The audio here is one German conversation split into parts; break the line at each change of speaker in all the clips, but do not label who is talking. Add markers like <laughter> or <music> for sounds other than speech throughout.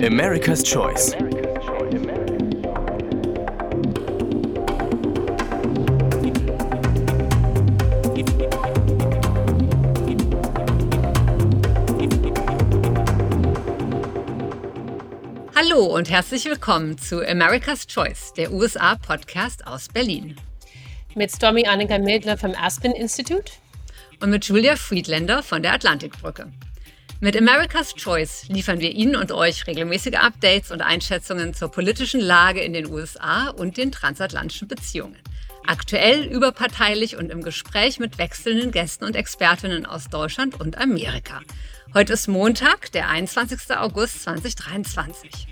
America's Choice.
Hallo und herzlich willkommen zu America's Choice, der USA-Podcast aus Berlin.
Mit Stormy Annika Mildler vom Aspen Institute.
Und mit Julia Friedländer von der Atlantikbrücke. Mit America's Choice liefern wir Ihnen und euch regelmäßige Updates und Einschätzungen zur politischen Lage in den USA und den transatlantischen Beziehungen. Aktuell, überparteilich und im Gespräch mit wechselnden Gästen und Expertinnen aus Deutschland und Amerika. Heute ist Montag, der 21. August 2023.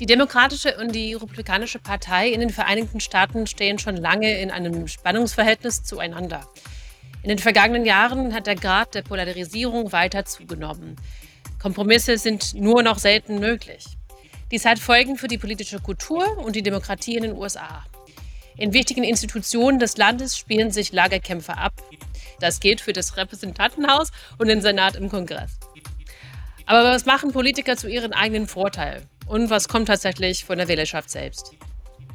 Die Demokratische und die Republikanische Partei in den Vereinigten Staaten stehen schon lange in einem Spannungsverhältnis zueinander. In den vergangenen Jahren hat der Grad der Polarisierung weiter zugenommen. Kompromisse sind nur noch selten möglich. Dies hat Folgen für die politische Kultur und die Demokratie in den USA. In wichtigen Institutionen des Landes spielen sich Lagerkämpfe ab. Das gilt für das Repräsentantenhaus und den Senat im Kongress. Aber was machen Politiker zu ihrem eigenen Vorteil? Und was kommt tatsächlich von der Wählerschaft selbst?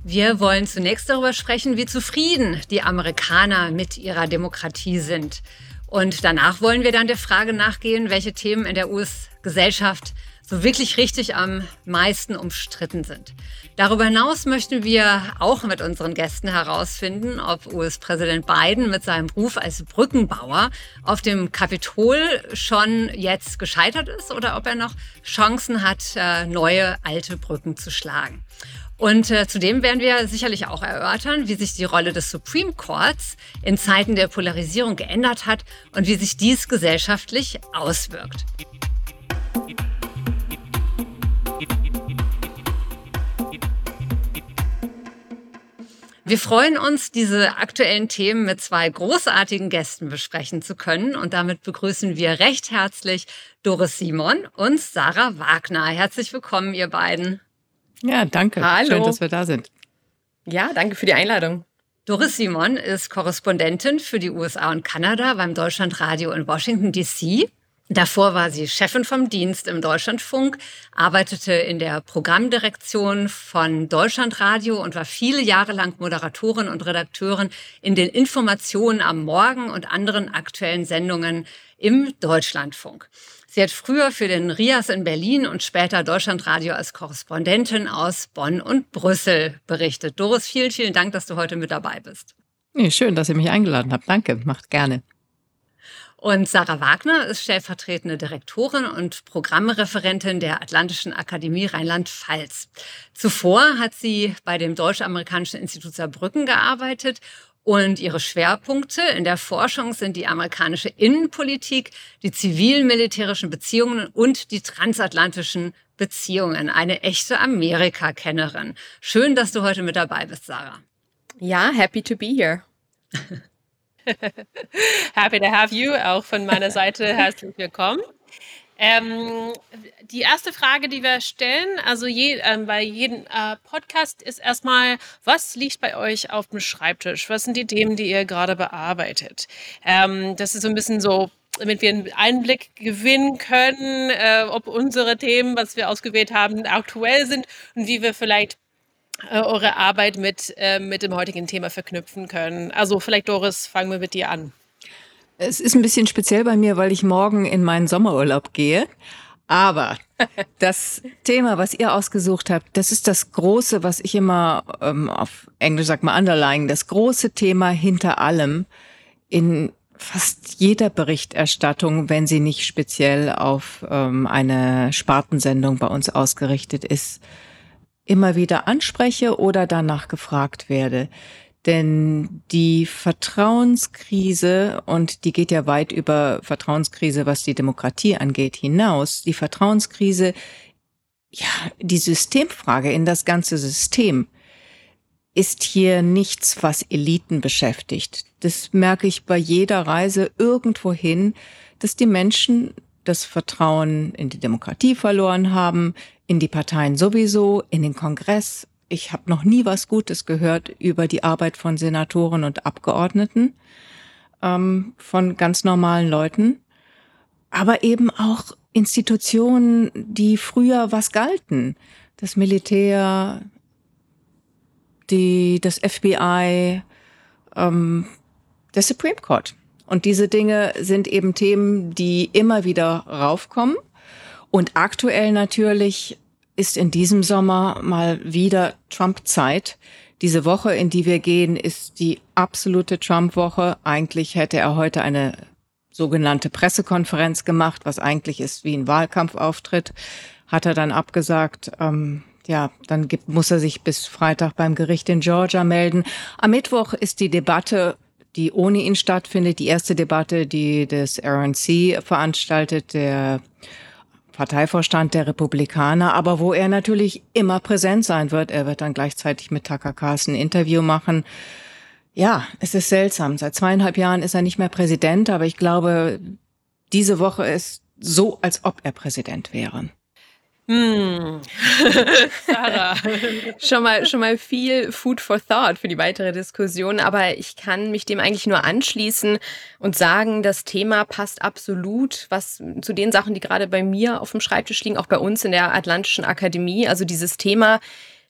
Wir wollen zunächst darüber sprechen, wie zufrieden die Amerikaner mit ihrer Demokratie sind. Und danach wollen wir dann der Frage nachgehen, welche Themen in der US-Gesellschaft so wirklich richtig am meisten umstritten sind. Darüber hinaus möchten wir auch mit unseren Gästen herausfinden, ob US-Präsident Biden mit seinem Ruf als Brückenbauer auf dem Kapitol schon jetzt gescheitert ist oder ob er noch Chancen hat, äh, neue alte Brücken zu schlagen. Und äh, zudem werden wir sicherlich auch erörtern, wie sich die Rolle des Supreme Courts in Zeiten der Polarisierung geändert hat und wie sich dies gesellschaftlich auswirkt. Wir freuen uns, diese aktuellen Themen mit zwei großartigen Gästen besprechen zu können. Und damit begrüßen wir recht herzlich Doris Simon und Sarah Wagner. Herzlich willkommen, ihr beiden.
Ja, danke.
Hallo.
Schön, dass wir da sind.
Ja, danke für die Einladung.
Doris Simon ist Korrespondentin für die USA und Kanada beim Deutschlandradio in Washington, D.C. Davor war sie Chefin vom Dienst im Deutschlandfunk, arbeitete in der Programmdirektion von Deutschlandradio und war viele Jahre lang Moderatorin und Redakteurin in den Informationen am Morgen und anderen aktuellen Sendungen im Deutschlandfunk. Sie hat früher für den RIAS in Berlin und später Deutschlandradio als Korrespondentin aus Bonn und Brüssel berichtet. Doris, vielen, vielen Dank, dass du heute mit dabei bist.
Nee, schön, dass ihr mich eingeladen habt. Danke, macht gerne.
Und Sarah Wagner ist stellvertretende Direktorin und Programmreferentin der Atlantischen Akademie Rheinland-Pfalz. Zuvor hat sie bei dem Deutsch-Amerikanischen Institut Saarbrücken gearbeitet und ihre Schwerpunkte in der Forschung sind die amerikanische Innenpolitik, die zivil-militärischen Beziehungen und die transatlantischen Beziehungen. Eine echte Amerika-Kennerin. Schön, dass du heute mit dabei bist, Sarah.
Ja, happy to be here. <laughs>
happy to have you. Auch von meiner Seite <laughs> herzlich willkommen. Ähm, die erste Frage, die wir stellen, also je, ähm, bei jedem äh, Podcast ist erstmal, was liegt bei euch auf dem Schreibtisch? Was sind die Themen, die ihr gerade bearbeitet? Ähm, das ist so ein bisschen so, damit wir einen Einblick gewinnen können, äh, ob unsere Themen, was wir ausgewählt haben, aktuell sind und wie wir vielleicht äh, eure Arbeit mit, äh, mit dem heutigen Thema verknüpfen können. Also vielleicht, Doris, fangen wir mit dir an.
Es ist ein bisschen speziell bei mir, weil ich morgen in meinen Sommerurlaub gehe. Aber <laughs> das Thema, was ihr ausgesucht habt, das ist das große, was ich immer ähm, auf Englisch sag mal underlying, das große Thema hinter allem in fast jeder Berichterstattung, wenn sie nicht speziell auf ähm, eine Spartensendung bei uns ausgerichtet ist, immer wieder anspreche oder danach gefragt werde. Denn die Vertrauenskrise, und die geht ja weit über Vertrauenskrise, was die Demokratie angeht, hinaus, die Vertrauenskrise, ja, die Systemfrage in das ganze System ist hier nichts, was Eliten beschäftigt. Das merke ich bei jeder Reise irgendwohin, dass die Menschen das Vertrauen in die Demokratie verloren haben, in die Parteien sowieso, in den Kongress ich habe noch nie was Gutes gehört über die Arbeit von Senatoren und Abgeordneten, ähm, von ganz normalen Leuten. aber eben auch Institutionen, die früher was galten. Das Militär, die, das FBI, ähm, der Supreme Court. Und diese Dinge sind eben Themen, die immer wieder raufkommen. Und aktuell natürlich ist in diesem Sommer mal wieder Trump-Zeit. Diese Woche, in die wir gehen, ist die absolute Trump-Woche. Eigentlich hätte er heute eine sogenannte Pressekonferenz gemacht, was eigentlich ist wie ein Wahlkampfauftritt, hat er dann abgesagt. Ähm, ja, dann gibt, muss er sich bis Freitag beim Gericht in Georgia melden. Am Mittwoch ist die Debatte, die ohne ihn stattfindet, die erste Debatte, die das RNC veranstaltet, der Parteivorstand der Republikaner, aber wo er natürlich immer präsent sein wird. Er wird dann gleichzeitig mit Tucker Carlson ein Interview machen. Ja, es ist seltsam. Seit zweieinhalb Jahren ist er nicht mehr Präsident, aber ich glaube, diese Woche ist so, als ob er Präsident wäre.
Hm. <laughs> Sarah. schon mal, schon mal viel Food for Thought für die weitere Diskussion, aber ich kann mich dem eigentlich nur anschließen und sagen, das Thema passt absolut, was zu den Sachen, die gerade bei mir auf dem Schreibtisch liegen, auch bei uns in der Atlantischen Akademie. Also dieses Thema,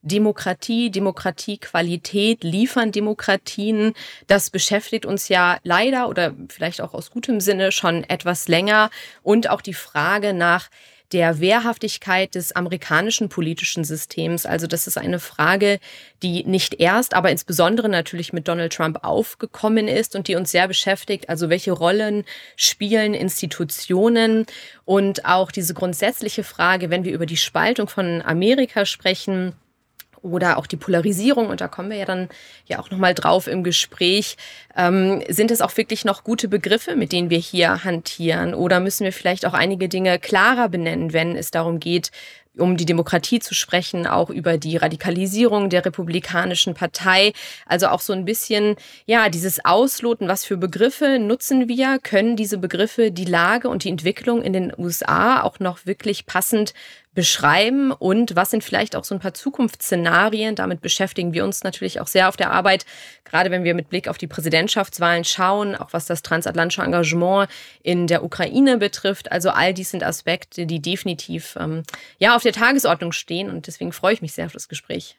Demokratie, Demokratiequalität, liefern Demokratien, das beschäftigt uns ja leider oder vielleicht auch aus gutem Sinne schon etwas länger. Und auch die Frage nach der Wehrhaftigkeit des amerikanischen politischen Systems. Also das ist eine Frage, die nicht erst, aber insbesondere natürlich mit Donald Trump aufgekommen ist und die uns sehr beschäftigt. Also welche Rollen spielen Institutionen und auch diese grundsätzliche Frage, wenn wir über die Spaltung von Amerika sprechen, oder auch die Polarisierung, und da kommen wir ja dann ja auch nochmal drauf im Gespräch, ähm, sind es auch wirklich noch gute Begriffe, mit denen wir hier hantieren? Oder müssen wir vielleicht auch einige Dinge klarer benennen, wenn es darum geht, um die Demokratie zu sprechen, auch über die Radikalisierung der Republikanischen Partei. Also auch so ein bisschen, ja, dieses Ausloten, was für Begriffe nutzen wir, können diese Begriffe die Lage und die Entwicklung in den USA auch noch wirklich passend beschreiben und was sind vielleicht auch so ein paar Zukunftsszenarien. Damit beschäftigen wir uns natürlich auch sehr auf der Arbeit, gerade wenn wir mit Blick auf die Präsidentschaftswahlen schauen, auch was das transatlantische Engagement in der Ukraine betrifft. Also all dies sind Aspekte, die definitiv ähm, ja auf der Tagesordnung stehen und deswegen freue ich mich sehr auf das Gespräch.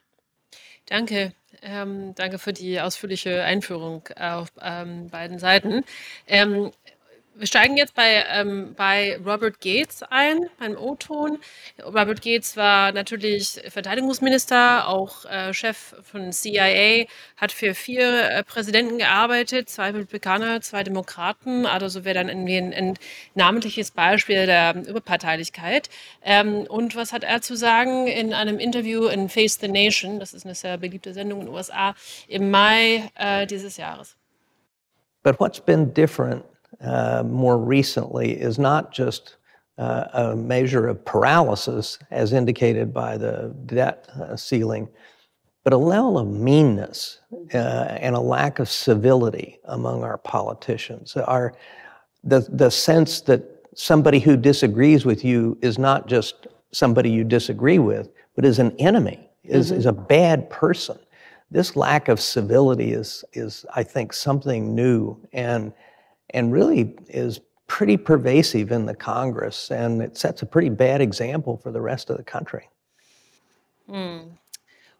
Danke. Ähm, danke für die ausführliche Einführung auf ähm, beiden Seiten. Ähm, wir steigen jetzt bei, ähm, bei Robert Gates ein, beim O-Ton. Robert Gates war natürlich Verteidigungsminister, auch äh, Chef von CIA, hat für vier äh, Präsidenten gearbeitet, zwei Republikaner, zwei Demokraten, also wäre dann irgendwie ein, ein, namentliches Beispiel der Überparteilichkeit. Ähm, und was hat er zu sagen in einem Interview in Face the Nation, das ist eine sehr beliebte Sendung in den USA, im Mai äh, dieses Jahres?
But what's been different uh, more recently is not just uh, a measure of paralysis, as indicated by the debt uh, ceiling, but a level of meanness uh, and a lack of civility among our politicians. Our, the, the sense that somebody who disagrees with you is not just somebody you disagree with, but is an enemy, is, mm-hmm. is a bad person. This lack of civility is, is, I think, something new. And and really is pretty pervasive in the Congress, and it sets a pretty bad example for the rest of the country.
Hm.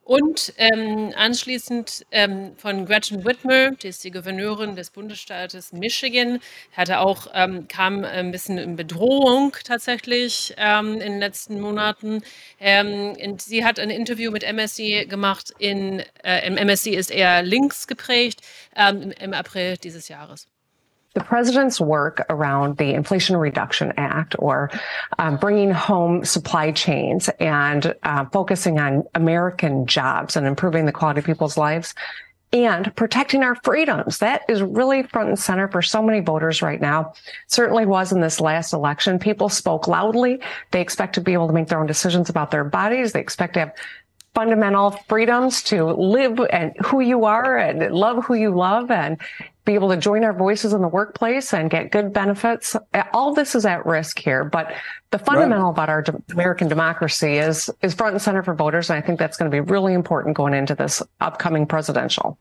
Und ähm, anschließend ähm, von Gretchen Whitmer, die ist die Gouverneurin des Bundesstaates Michigan, hatte auch, ähm, kam ein bisschen in Bedrohung tatsächlich ähm, in den letzten Monaten. Ähm, sie hat ein Interview mit MSC gemacht. In, äh, MSC ist eher links geprägt ähm, im April dieses Jahres.
The president's work around the Inflation Reduction Act or um, bringing home supply chains and uh, focusing on American jobs and improving the quality of people's lives and protecting our freedoms. That is really front and center for so many voters right now. Certainly was in this last election. People spoke loudly. They expect to be able to make their own decisions about their bodies. They expect to have fundamental freedoms to live and who you are and love who you love and be able to join our voices in the workplace and get good benefits. All this is at risk here, but the fundamental right. about our American democracy is is front and center for voters, and I think that's going to be really important going into this upcoming presidential.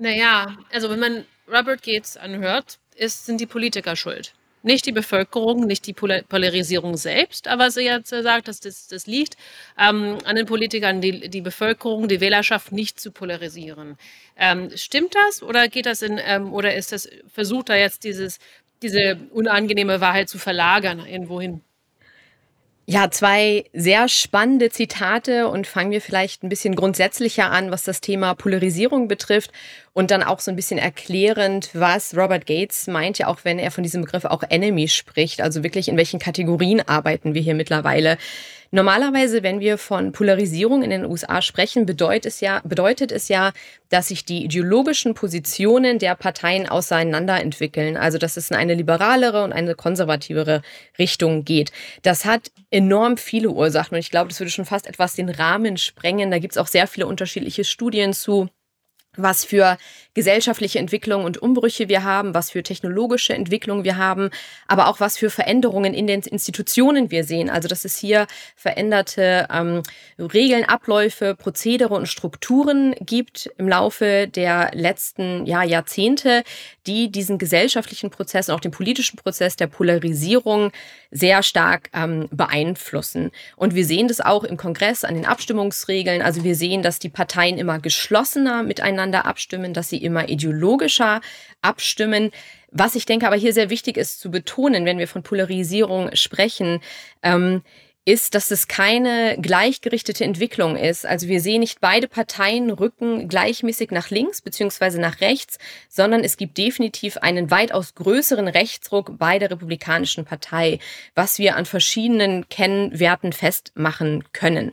Naja, also wenn man Robert Gates anhört, ist, sind die Politiker schuld. Nicht die Bevölkerung, nicht die Polarisierung selbst, aber sie hat gesagt, dass das, das liegt ähm, an den Politikern, die, die Bevölkerung, die Wählerschaft nicht zu polarisieren. Ähm, stimmt das oder geht das in ähm, oder ist das versucht da jetzt dieses diese unangenehme Wahrheit zu verlagern irgendwohin?
Ja, zwei sehr spannende Zitate und fangen wir vielleicht ein bisschen grundsätzlicher an, was das Thema Polarisierung betrifft und dann auch so ein bisschen erklärend, was Robert Gates meint, ja auch wenn er von diesem Begriff auch Enemy spricht, also wirklich in welchen Kategorien arbeiten wir hier mittlerweile. Normalerweise, wenn wir von Polarisierung in den USA sprechen, bedeutet es ja, bedeutet es ja, dass sich die ideologischen Positionen der Parteien auseinanderentwickeln. Also, dass es in eine liberalere und eine konservativere Richtung geht. Das hat enorm viele Ursachen und ich glaube, das würde schon fast etwas den Rahmen sprengen. Da gibt es auch sehr viele unterschiedliche Studien zu was für gesellschaftliche Entwicklungen und Umbrüche wir haben, was für technologische Entwicklungen wir haben, aber auch was für Veränderungen in den Institutionen wir sehen. Also dass es hier veränderte ähm, Regeln, Abläufe, Prozedere und Strukturen gibt im Laufe der letzten ja, Jahrzehnte, die diesen gesellschaftlichen Prozess und auch den politischen Prozess der Polarisierung sehr stark ähm, beeinflussen. Und wir sehen das auch im Kongress an den Abstimmungsregeln. Also wir sehen, dass die Parteien immer geschlossener miteinander abstimmen, dass sie immer ideologischer abstimmen. Was ich denke aber hier sehr wichtig ist zu betonen, wenn wir von Polarisierung sprechen, ähm, ist, dass es keine gleichgerichtete Entwicklung ist. Also wir sehen nicht beide Parteien rücken gleichmäßig nach links beziehungsweise nach rechts, sondern es gibt definitiv einen weitaus größeren Rechtsruck bei der Republikanischen Partei, was wir an verschiedenen Kennwerten festmachen können.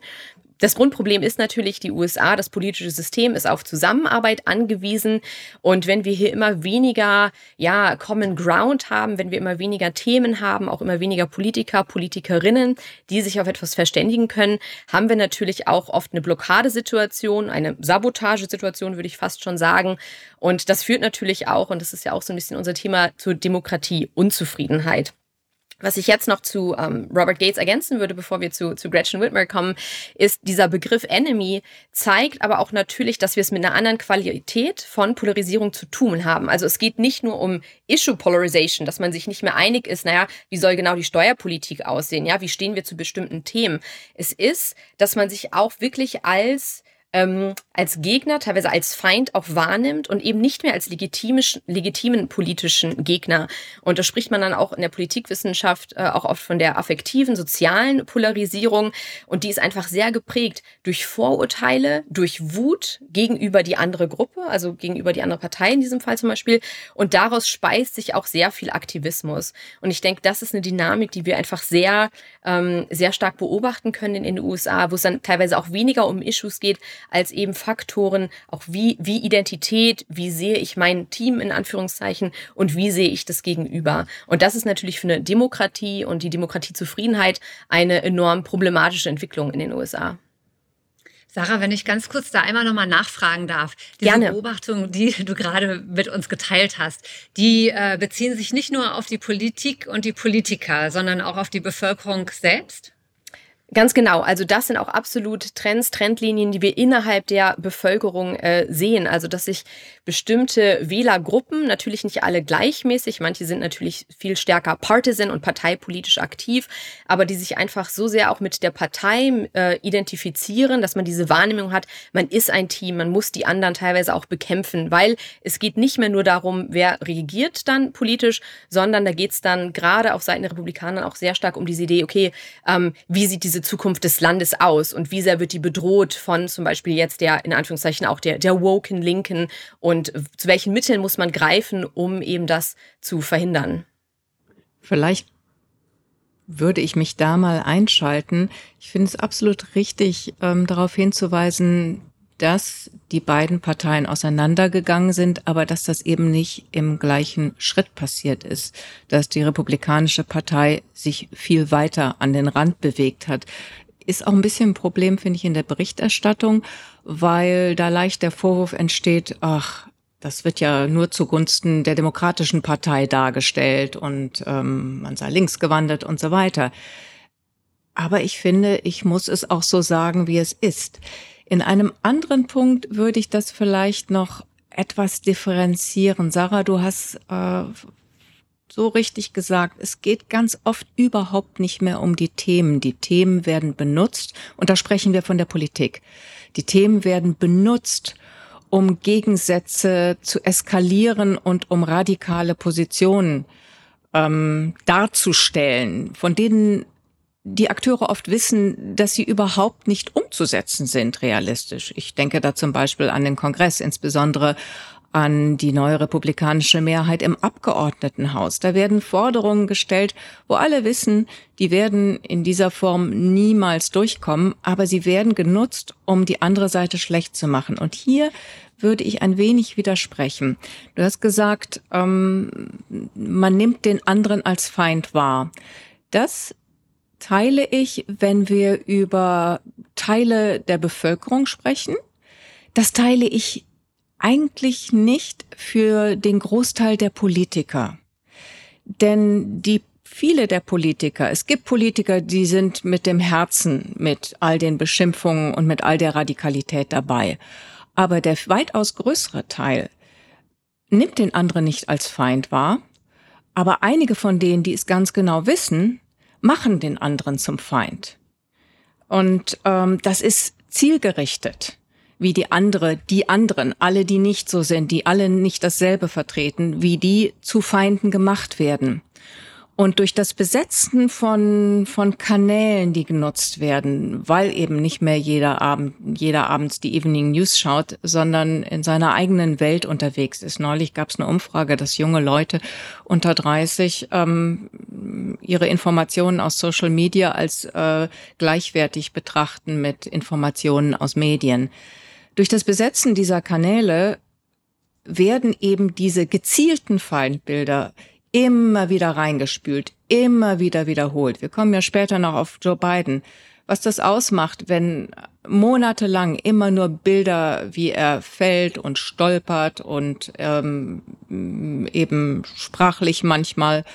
Das Grundproblem ist natürlich, die USA, das politische System ist auf Zusammenarbeit angewiesen. Und wenn wir hier immer weniger, ja, Common Ground haben, wenn wir immer weniger Themen haben, auch immer weniger Politiker, Politikerinnen, die sich auf etwas verständigen können, haben wir natürlich auch oft eine Blockadesituation, eine Sabotagesituation, würde ich fast schon sagen. Und das führt natürlich auch, und das ist ja auch so ein bisschen unser Thema, zur Demokratieunzufriedenheit. Was ich jetzt noch zu ähm, Robert Gates ergänzen würde, bevor wir zu, zu Gretchen Whitmer kommen, ist dieser Begriff Enemy zeigt aber auch natürlich, dass wir es mit einer anderen Qualität von Polarisierung zu tun haben. Also es geht nicht nur um Issue Polarization, dass man sich nicht mehr einig ist, naja, wie soll genau die Steuerpolitik aussehen, ja, wie stehen wir zu bestimmten Themen. Es ist, dass man sich auch wirklich als ähm, als Gegner, teilweise als Feind auch wahrnimmt und eben nicht mehr als legitimen politischen Gegner. Und da spricht man dann auch in der Politikwissenschaft äh, auch oft von der affektiven, sozialen Polarisierung. Und die ist einfach sehr geprägt durch Vorurteile, durch Wut gegenüber die andere Gruppe, also gegenüber die andere Partei in diesem Fall zum Beispiel. Und daraus speist sich auch sehr viel Aktivismus. Und ich denke, das ist eine Dynamik, die wir einfach sehr, ähm, sehr stark beobachten können in den USA, wo es dann teilweise auch weniger um Issues geht, als eben Faktoren, auch wie, wie Identität, wie sehe ich mein Team in Anführungszeichen und wie sehe ich das gegenüber. Und das ist natürlich für eine Demokratie und die Demokratiezufriedenheit eine enorm problematische Entwicklung in den USA.
Sarah, wenn ich ganz kurz da einmal nochmal nachfragen darf. Diese Gerne. Beobachtungen, die du gerade mit uns geteilt hast, die äh, beziehen sich nicht nur auf die Politik und die Politiker, sondern auch auf die Bevölkerung selbst?
Ganz genau. Also das sind auch absolut Trends, Trendlinien, die wir innerhalb der Bevölkerung äh, sehen. Also dass sich bestimmte Wählergruppen, natürlich nicht alle gleichmäßig, manche sind natürlich viel stärker partisan und parteipolitisch aktiv, aber die sich einfach so sehr auch mit der Partei äh, identifizieren, dass man diese Wahrnehmung hat, man ist ein Team, man muss die anderen teilweise auch bekämpfen, weil es geht nicht mehr nur darum, wer regiert dann politisch, sondern da geht es dann gerade auf Seiten der Republikaner auch sehr stark um diese Idee, okay, ähm, wie sieht diese Zukunft des Landes aus und wie sehr wird die bedroht von zum Beispiel jetzt der, in Anführungszeichen, auch der, der woken Linken und zu welchen Mitteln muss man greifen, um eben das zu verhindern?
Vielleicht würde ich mich da mal einschalten. Ich finde es absolut richtig, ähm, darauf hinzuweisen, dass die beiden Parteien auseinandergegangen sind, aber dass das eben nicht im gleichen Schritt passiert ist, dass die Republikanische Partei sich viel weiter an den Rand bewegt hat. Ist auch ein bisschen ein Problem, finde ich, in der Berichterstattung, weil da leicht der Vorwurf entsteht, ach, das wird ja nur zugunsten der Demokratischen Partei dargestellt und ähm, man sei links gewandert und so weiter. Aber ich finde, ich muss es auch so sagen, wie es ist. In einem anderen Punkt würde ich das vielleicht noch etwas differenzieren. Sarah, du hast äh, so richtig gesagt, es geht ganz oft überhaupt nicht mehr um die Themen. Die Themen werden benutzt, und da sprechen wir von der Politik. Die Themen werden benutzt, um Gegensätze zu eskalieren und um radikale Positionen ähm, darzustellen, von denen die Akteure oft wissen, dass sie überhaupt nicht umzusetzen sind realistisch. Ich denke da zum Beispiel an den Kongress, insbesondere an die neue republikanische Mehrheit im Abgeordnetenhaus. Da werden Forderungen gestellt, wo alle wissen, die werden in dieser Form niemals durchkommen, aber sie werden genutzt, um die andere Seite schlecht zu machen. Und hier würde ich ein wenig widersprechen. Du hast gesagt, ähm, man nimmt den anderen als Feind wahr. Das teile ich, wenn wir über Teile der Bevölkerung sprechen. Das teile ich eigentlich nicht für den Großteil der Politiker. Denn die viele der Politiker, es gibt Politiker, die sind mit dem Herzen mit all den Beschimpfungen und mit all der Radikalität dabei. Aber der weitaus größere Teil nimmt den anderen nicht als Feind wahr. Aber einige von denen, die es ganz genau wissen, machen den anderen zum Feind. Und ähm, das ist zielgerichtet wie die andere, die anderen, alle, die nicht so sind, die alle nicht dasselbe vertreten, wie die zu Feinden gemacht werden. Und durch das Besetzen von, von Kanälen, die genutzt werden, weil eben nicht mehr jeder Abend, jeder abends die Evening News schaut, sondern in seiner eigenen Welt unterwegs ist. Neulich gab es eine Umfrage, dass junge Leute unter 30 ähm, ihre Informationen aus Social Media als äh, gleichwertig betrachten mit Informationen aus Medien. Durch das Besetzen dieser Kanäle werden eben diese gezielten Feindbilder immer wieder reingespült, immer wieder wiederholt. Wir kommen ja später noch auf Joe Biden. Was das ausmacht, wenn monatelang immer nur Bilder, wie er fällt und stolpert und ähm, eben sprachlich manchmal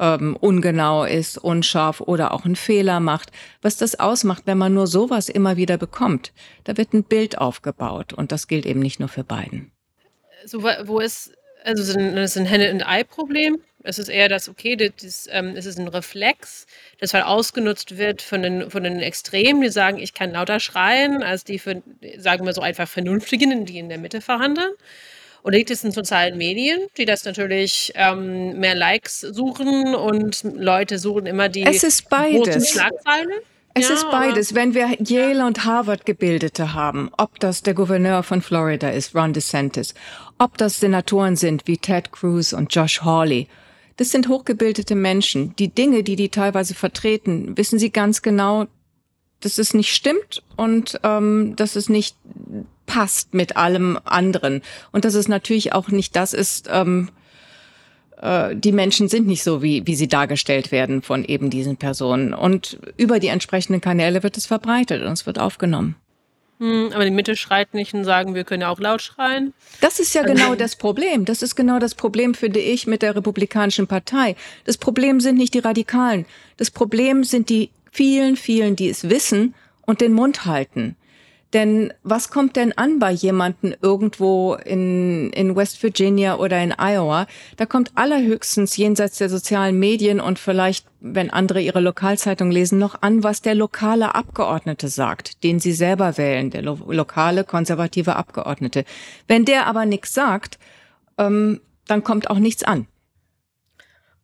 ähm, ungenau ist, unscharf oder auch einen Fehler macht. Was das ausmacht, wenn man nur sowas immer wieder bekommt, da wird ein Bild aufgebaut und das gilt eben nicht nur für beiden.
So, wo ist, also es ist ein Henne-and-Ei-Problem. Es ist eher das, okay, das, ähm, es ist ein Reflex, das halt ausgenutzt wird von den, von den Extremen, die sagen, ich kann lauter schreien, als die, für, sagen wir so einfach Vernünftigen, die in der Mitte verhandeln. Oder liegt es in sozialen Medien, die das natürlich ähm, mehr Likes suchen und Leute suchen immer die
es ist beides.
großen Schlagzeilen?
Es ja, ist beides. Wenn wir Yale und Harvard Gebildete haben, ob das der Gouverneur von Florida ist, Ron DeSantis, ob das Senatoren sind wie Ted Cruz und Josh Hawley, das sind hochgebildete Menschen. Die Dinge, die die teilweise vertreten, wissen sie ganz genau, dass es nicht stimmt und ähm, dass es nicht passt mit allem anderen. Und dass es natürlich auch nicht das ist, ähm, äh, die Menschen sind nicht so, wie, wie sie dargestellt werden von eben diesen Personen. Und über die entsprechenden Kanäle wird es verbreitet und es wird aufgenommen.
Hm, aber die Mitte schreit nicht und sagen, wir können ja auch laut schreien.
Das ist ja also, genau das Problem. Das ist genau das Problem, finde ich, mit der Republikanischen Partei. Das Problem sind nicht die Radikalen. Das Problem sind die vielen, vielen, die es wissen und den Mund halten. Denn was kommt denn an bei jemanden irgendwo in, in West Virginia oder in Iowa? Da kommt allerhöchstens jenseits der sozialen Medien und vielleicht, wenn andere ihre Lokalzeitung lesen, noch an, was der lokale Abgeordnete sagt, den sie selber wählen, der lo lokale konservative Abgeordnete. Wenn der aber nichts sagt, ähm, dann kommt auch nichts an.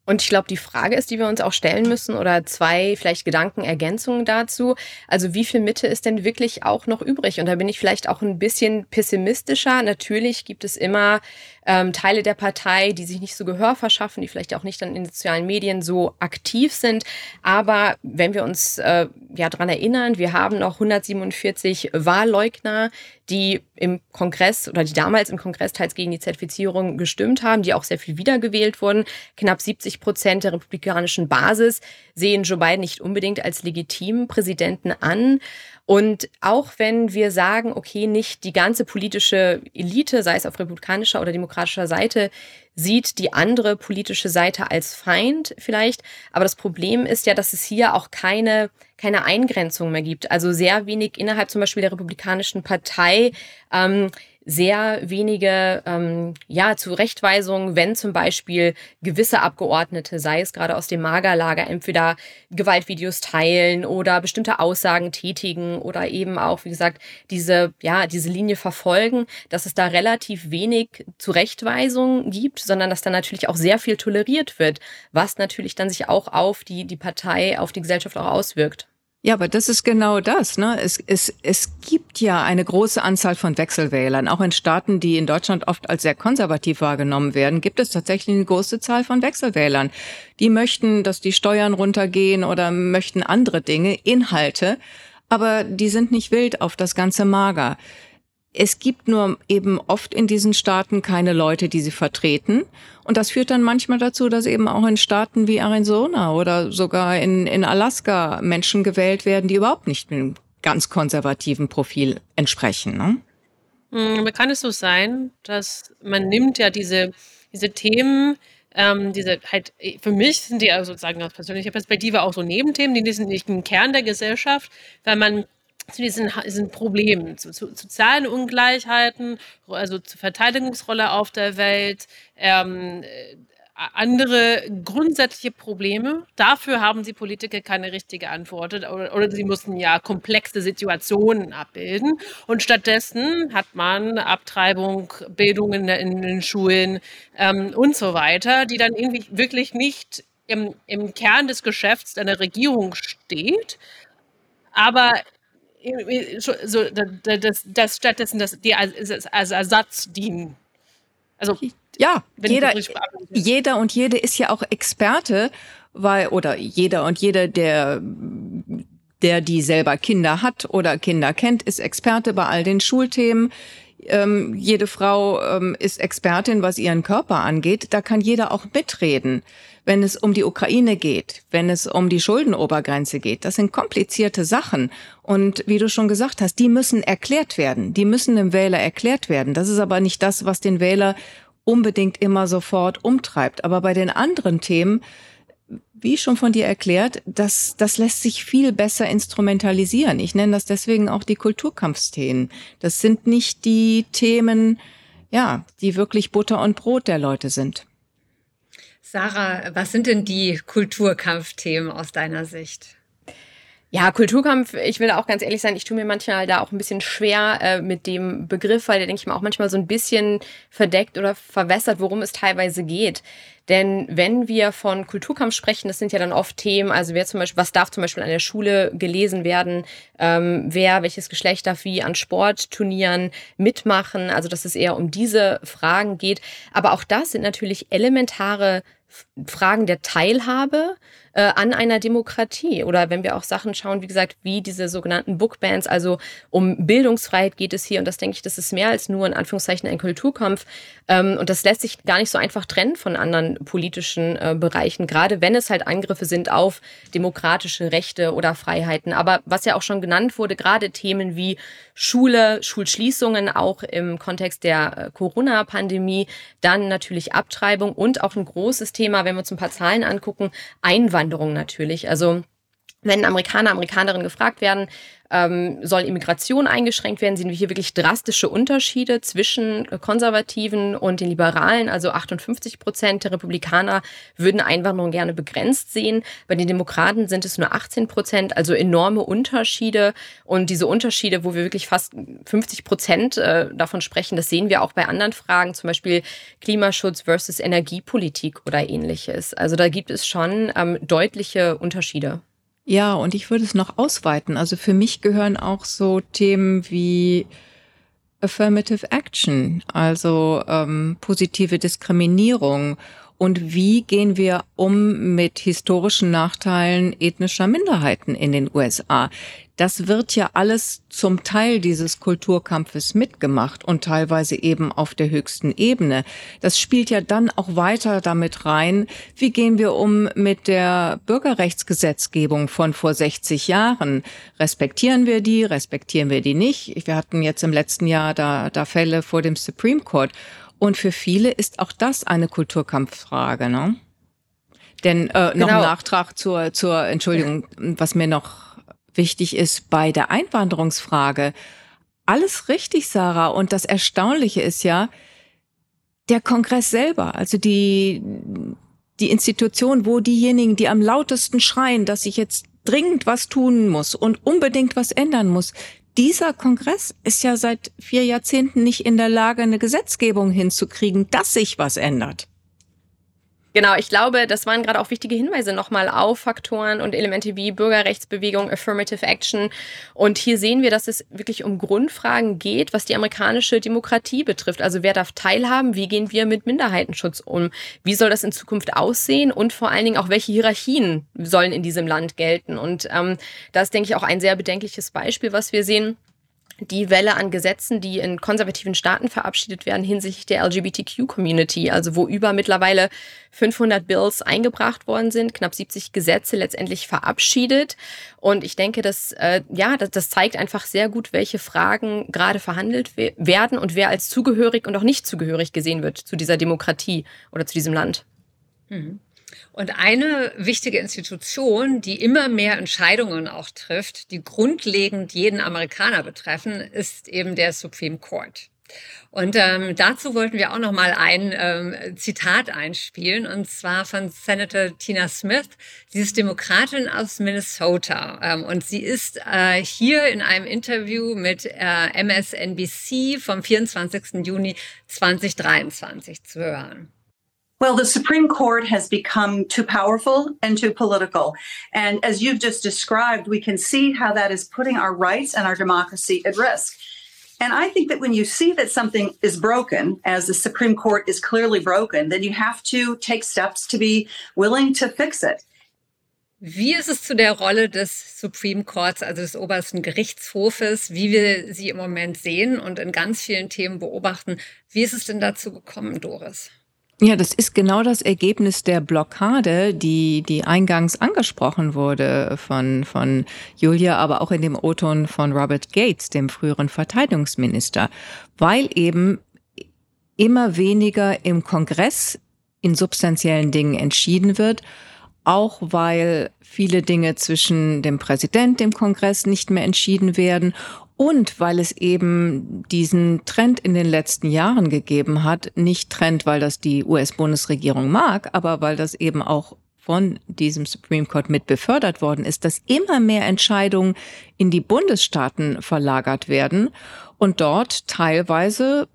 Und ich glaube, die Frage ist, die wir uns auch stellen müssen, oder zwei vielleicht Gedankenergänzungen dazu. Also wie viel Mitte ist denn wirklich auch noch übrig? Und da bin ich vielleicht auch ein bisschen pessimistischer. Natürlich gibt es immer ähm, Teile der Partei, die sich nicht so Gehör verschaffen, die vielleicht auch nicht dann in den sozialen Medien so aktiv sind. Aber wenn wir uns äh, ja dran erinnern, wir haben noch 147 Wahlleugner, die im Kongress oder die damals im Kongress teils gegen die Zertifizierung gestimmt haben, die auch sehr viel wiedergewählt wurden. Knapp 70 Prozent der republikanischen Basis sehen Joe Biden nicht unbedingt als legitimen Präsidenten an. Und auch wenn wir sagen, okay, nicht die ganze politische Elite, sei es auf republikanischer oder demokratischer Seite, sieht die andere politische Seite als Feind vielleicht. Aber das Problem ist ja, dass es hier auch keine, keine Eingrenzung mehr gibt. Also sehr wenig innerhalb zum Beispiel der Republikanischen Partei ähm, sehr wenige ähm, ja, Zurechtweisungen, wenn zum Beispiel gewisse Abgeordnete, sei es gerade aus dem Magerlager, entweder Gewaltvideos teilen oder bestimmte Aussagen tätigen oder eben auch, wie gesagt, diese, ja, diese Linie verfolgen, dass es da relativ wenig Zurechtweisungen gibt, sondern dass da natürlich auch sehr viel toleriert wird, was natürlich dann sich auch auf die, die Partei, auf die Gesellschaft auch auswirkt.
Ja, aber das ist genau das. Ne? Es, es, es gibt ja eine große Anzahl von Wechselwählern. Auch in Staaten, die in Deutschland oft als sehr konservativ wahrgenommen werden, gibt es tatsächlich eine große Zahl von Wechselwählern. Die möchten, dass die Steuern runtergehen oder möchten andere Dinge, Inhalte, aber die sind nicht wild auf das ganze Mager. Es gibt nur eben oft in diesen Staaten keine Leute, die sie vertreten. Und das führt dann manchmal dazu, dass eben auch in Staaten wie Arizona oder sogar in, in Alaska Menschen gewählt werden, die überhaupt nicht einem ganz konservativen Profil entsprechen. Ne?
Hm, kann es so sein, dass man nimmt ja diese, diese Themen, ähm, diese halt, für mich sind die also sozusagen aus persönlicher Perspektive auch so Nebenthemen, die sind nicht ein Kern der Gesellschaft, weil man zu diesen, diesen Problemen, zu, zu, sozialen Ungleichheiten, also zur Verteidigungsrolle auf der Welt, ähm, äh, andere grundsätzliche Probleme. Dafür haben die Politiker keine richtige Antwort oder, oder, sie mussten ja komplexe Situationen abbilden. Und stattdessen hat man Abtreibung, Bildung in, in den Schulen ähm, und so weiter, die dann irgendwie wirklich nicht im, im Kern des Geschäfts einer Regierung steht, aber so, das, das stattdessen das, die als, als Ersatz dienen.
Also ja, jeder, jeder und jede ist ja auch Experte, weil oder jeder und jede, der der die selber Kinder hat oder Kinder kennt, ist Experte bei all den Schulthemen. Ähm, jede Frau ähm, ist Expertin, was ihren Körper angeht. Da kann jeder auch mitreden wenn es um die Ukraine geht, wenn es um die Schuldenobergrenze geht. Das sind komplizierte Sachen. Und wie du schon gesagt hast, die müssen erklärt werden. Die müssen dem Wähler erklärt werden. Das ist aber nicht das, was den Wähler unbedingt immer sofort umtreibt. Aber bei den anderen Themen, wie schon von dir erklärt, das, das lässt sich viel besser instrumentalisieren. Ich nenne das deswegen auch die Kulturkampfszenen. Das sind nicht die Themen, ja, die wirklich Butter und Brot der Leute sind.
Sarah, was sind denn die Kulturkampfthemen aus deiner Sicht?
Ja, Kulturkampf, ich will auch ganz ehrlich sein, ich tue mir manchmal da auch ein bisschen schwer äh, mit dem Begriff, weil der, denke ich mal, auch manchmal so ein bisschen verdeckt oder verwässert, worum es teilweise geht. Denn wenn wir von Kulturkampf sprechen, das sind ja dann oft Themen, also wer zum Beispiel, was darf zum Beispiel an der Schule gelesen werden, ähm, wer, welches Geschlecht darf wie an Sportturnieren mitmachen, also dass es eher um diese Fragen geht. Aber auch das sind natürlich elementare Fragen der Teilhabe äh, an einer Demokratie. Oder wenn wir auch Sachen schauen, wie gesagt, wie diese sogenannten Bookbands, also um Bildungsfreiheit geht es hier. Und das denke ich, das ist mehr als nur in Anführungszeichen ein Kulturkampf. Ähm, und das lässt sich gar nicht so einfach trennen von anderen politischen äh, Bereichen, gerade wenn es halt Angriffe sind auf demokratische Rechte oder Freiheiten. Aber was ja auch schon genannt wurde, gerade Themen wie Schule, Schulschließungen, auch im Kontext der äh, Corona-Pandemie, dann natürlich Abtreibung und auch ein großes Thema, wenn wir uns ein paar Zahlen angucken, Einwanderung natürlich. Also wenn Amerikaner, Amerikanerinnen gefragt werden, ähm, soll Immigration eingeschränkt werden, sehen wir hier wirklich drastische Unterschiede zwischen Konservativen und den Liberalen. Also 58 Prozent der Republikaner würden Einwanderung gerne begrenzt sehen. Bei den Demokraten sind es nur 18 Prozent, also enorme Unterschiede. Und diese Unterschiede, wo wir wirklich fast 50 Prozent äh, davon sprechen, das sehen wir auch bei anderen Fragen, zum Beispiel Klimaschutz versus Energiepolitik oder ähnliches. Also da gibt es schon ähm, deutliche Unterschiede.
Ja, und ich würde es noch ausweiten. Also für mich gehören auch so Themen wie Affirmative Action, also ähm, positive Diskriminierung und wie gehen wir um mit historischen Nachteilen ethnischer Minderheiten in den USA? Das wird ja alles zum Teil dieses Kulturkampfes mitgemacht und teilweise eben auf der höchsten Ebene. Das spielt ja dann auch weiter damit rein, wie gehen wir um mit der Bürgerrechtsgesetzgebung von vor 60 Jahren? Respektieren wir die, respektieren wir die nicht? Wir hatten jetzt im letzten Jahr da, da Fälle vor dem Supreme Court. Und für viele ist auch das eine Kulturkampffrage, ne? Denn äh, noch genau. ein Nachtrag zur, zur Entschuldigung, was mir noch wichtig ist bei der Einwanderungsfrage. alles richtig, Sarah. Und das Erstaunliche ist ja, der Kongress selber, also die, die Institution, wo diejenigen, die am lautesten schreien, dass sich jetzt dringend was tun muss und unbedingt was ändern muss, dieser Kongress ist ja seit vier Jahrzehnten nicht in der Lage, eine Gesetzgebung hinzukriegen, dass sich was ändert.
Genau, ich glaube, das waren gerade auch wichtige Hinweise nochmal auf Faktoren und Elemente wie Bürgerrechtsbewegung, Affirmative Action. Und hier sehen wir, dass es wirklich um Grundfragen geht, was die amerikanische Demokratie betrifft. Also wer darf teilhaben? Wie gehen wir mit Minderheitenschutz um? Wie soll das in Zukunft aussehen? Und vor allen Dingen auch, welche Hierarchien sollen in diesem Land gelten? Und ähm, das ist, denke ich, auch ein sehr bedenkliches Beispiel, was wir sehen die Welle an Gesetzen, die in konservativen Staaten verabschiedet werden hinsichtlich der LGBTQ-Community, also wo über mittlerweile 500 Bills eingebracht worden sind, knapp 70 Gesetze letztendlich verabschiedet. Und ich denke, dass äh, ja, das, das zeigt einfach sehr gut, welche Fragen gerade verhandelt we werden und wer als zugehörig und auch nicht zugehörig gesehen wird zu dieser Demokratie oder zu diesem Land.
Mhm. Und eine wichtige Institution, die immer mehr Entscheidungen auch trifft, die grundlegend jeden Amerikaner betreffen, ist eben der Supreme Court. Und ähm, dazu wollten wir auch noch mal ein ähm, Zitat einspielen, und zwar von Senator Tina Smith. Sie ist Demokratin aus Minnesota ähm, und sie ist äh, hier in einem Interview mit äh, MSNBC vom 24. Juni 2023 zu hören.
Well, the Supreme Court has become too powerful and too political. And as you've just described, we can see how that is putting our rights and our democracy at risk. And I think that when you see that something is broken, as the Supreme Court is clearly broken, then you have to take steps to be willing to fix it.
Wie ist es zu der Rolle des Supreme Courts, also des obersten Gerichtshofes, wie wir sie im Moment sehen und in ganz vielen Themen beobachten? Wie ist es denn dazu gekommen, Doris?
Ja, das ist genau das Ergebnis der Blockade, die, die eingangs angesprochen wurde von, von Julia, aber auch in dem O-Ton von Robert Gates, dem früheren Verteidigungsminister, weil eben immer weniger im Kongress in substanziellen Dingen entschieden wird, auch weil viele Dinge zwischen dem Präsident, dem Kongress nicht mehr entschieden werden und weil es eben diesen Trend in den letzten Jahren gegeben hat, nicht Trend, weil das die US-Bundesregierung mag, aber weil das eben auch von diesem Supreme Court mit befördert worden ist, dass immer mehr Entscheidungen in die Bundesstaaten verlagert werden und dort teilweise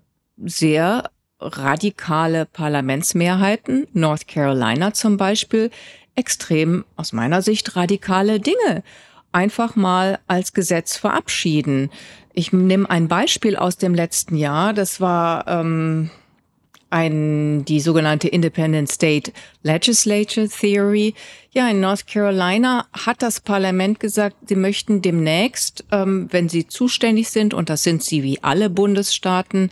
sehr radikale Parlamentsmehrheiten, North Carolina zum Beispiel, extrem aus meiner Sicht radikale Dinge einfach mal als Gesetz verabschieden. Ich nehme ein Beispiel aus dem letzten Jahr. Das war ähm, ein, die sogenannte Independent State Legislature Theory. Ja, in North Carolina hat das Parlament gesagt, sie möchten demnächst, ähm, wenn sie zuständig sind, und das sind sie wie alle Bundesstaaten,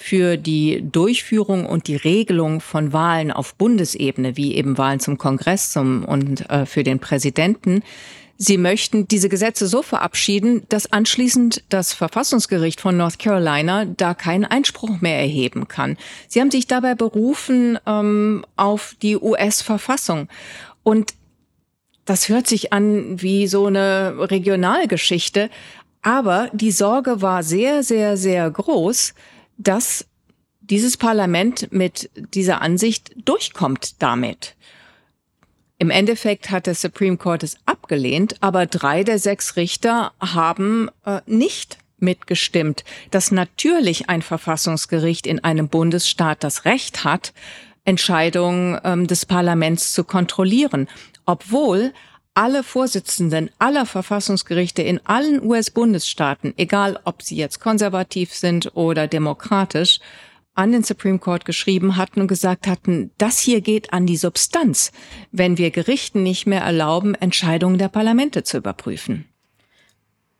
für die Durchführung und die Regelung von Wahlen auf Bundesebene, wie eben Wahlen zum Kongress zum, und äh, für den Präsidenten, Sie möchten diese Gesetze so verabschieden, dass anschließend das Verfassungsgericht von North Carolina da keinen Einspruch mehr erheben kann. Sie haben sich dabei berufen ähm, auf die US-Verfassung. Und das hört sich an wie so eine Regionalgeschichte. Aber die Sorge war sehr, sehr, sehr groß, dass dieses Parlament mit dieser Ansicht durchkommt damit. Im Endeffekt hat der Supreme Court es abgelehnt, aber drei der sechs Richter haben äh, nicht mitgestimmt, dass natürlich ein Verfassungsgericht in einem Bundesstaat das Recht hat, Entscheidungen ähm, des Parlaments zu kontrollieren, obwohl alle Vorsitzenden aller Verfassungsgerichte in allen US-Bundesstaaten, egal ob sie jetzt konservativ sind oder demokratisch, an den Supreme Court geschrieben hatten und gesagt hatten, das hier geht an die Substanz, wenn wir Gerichten nicht mehr erlauben, Entscheidungen der Parlamente zu überprüfen.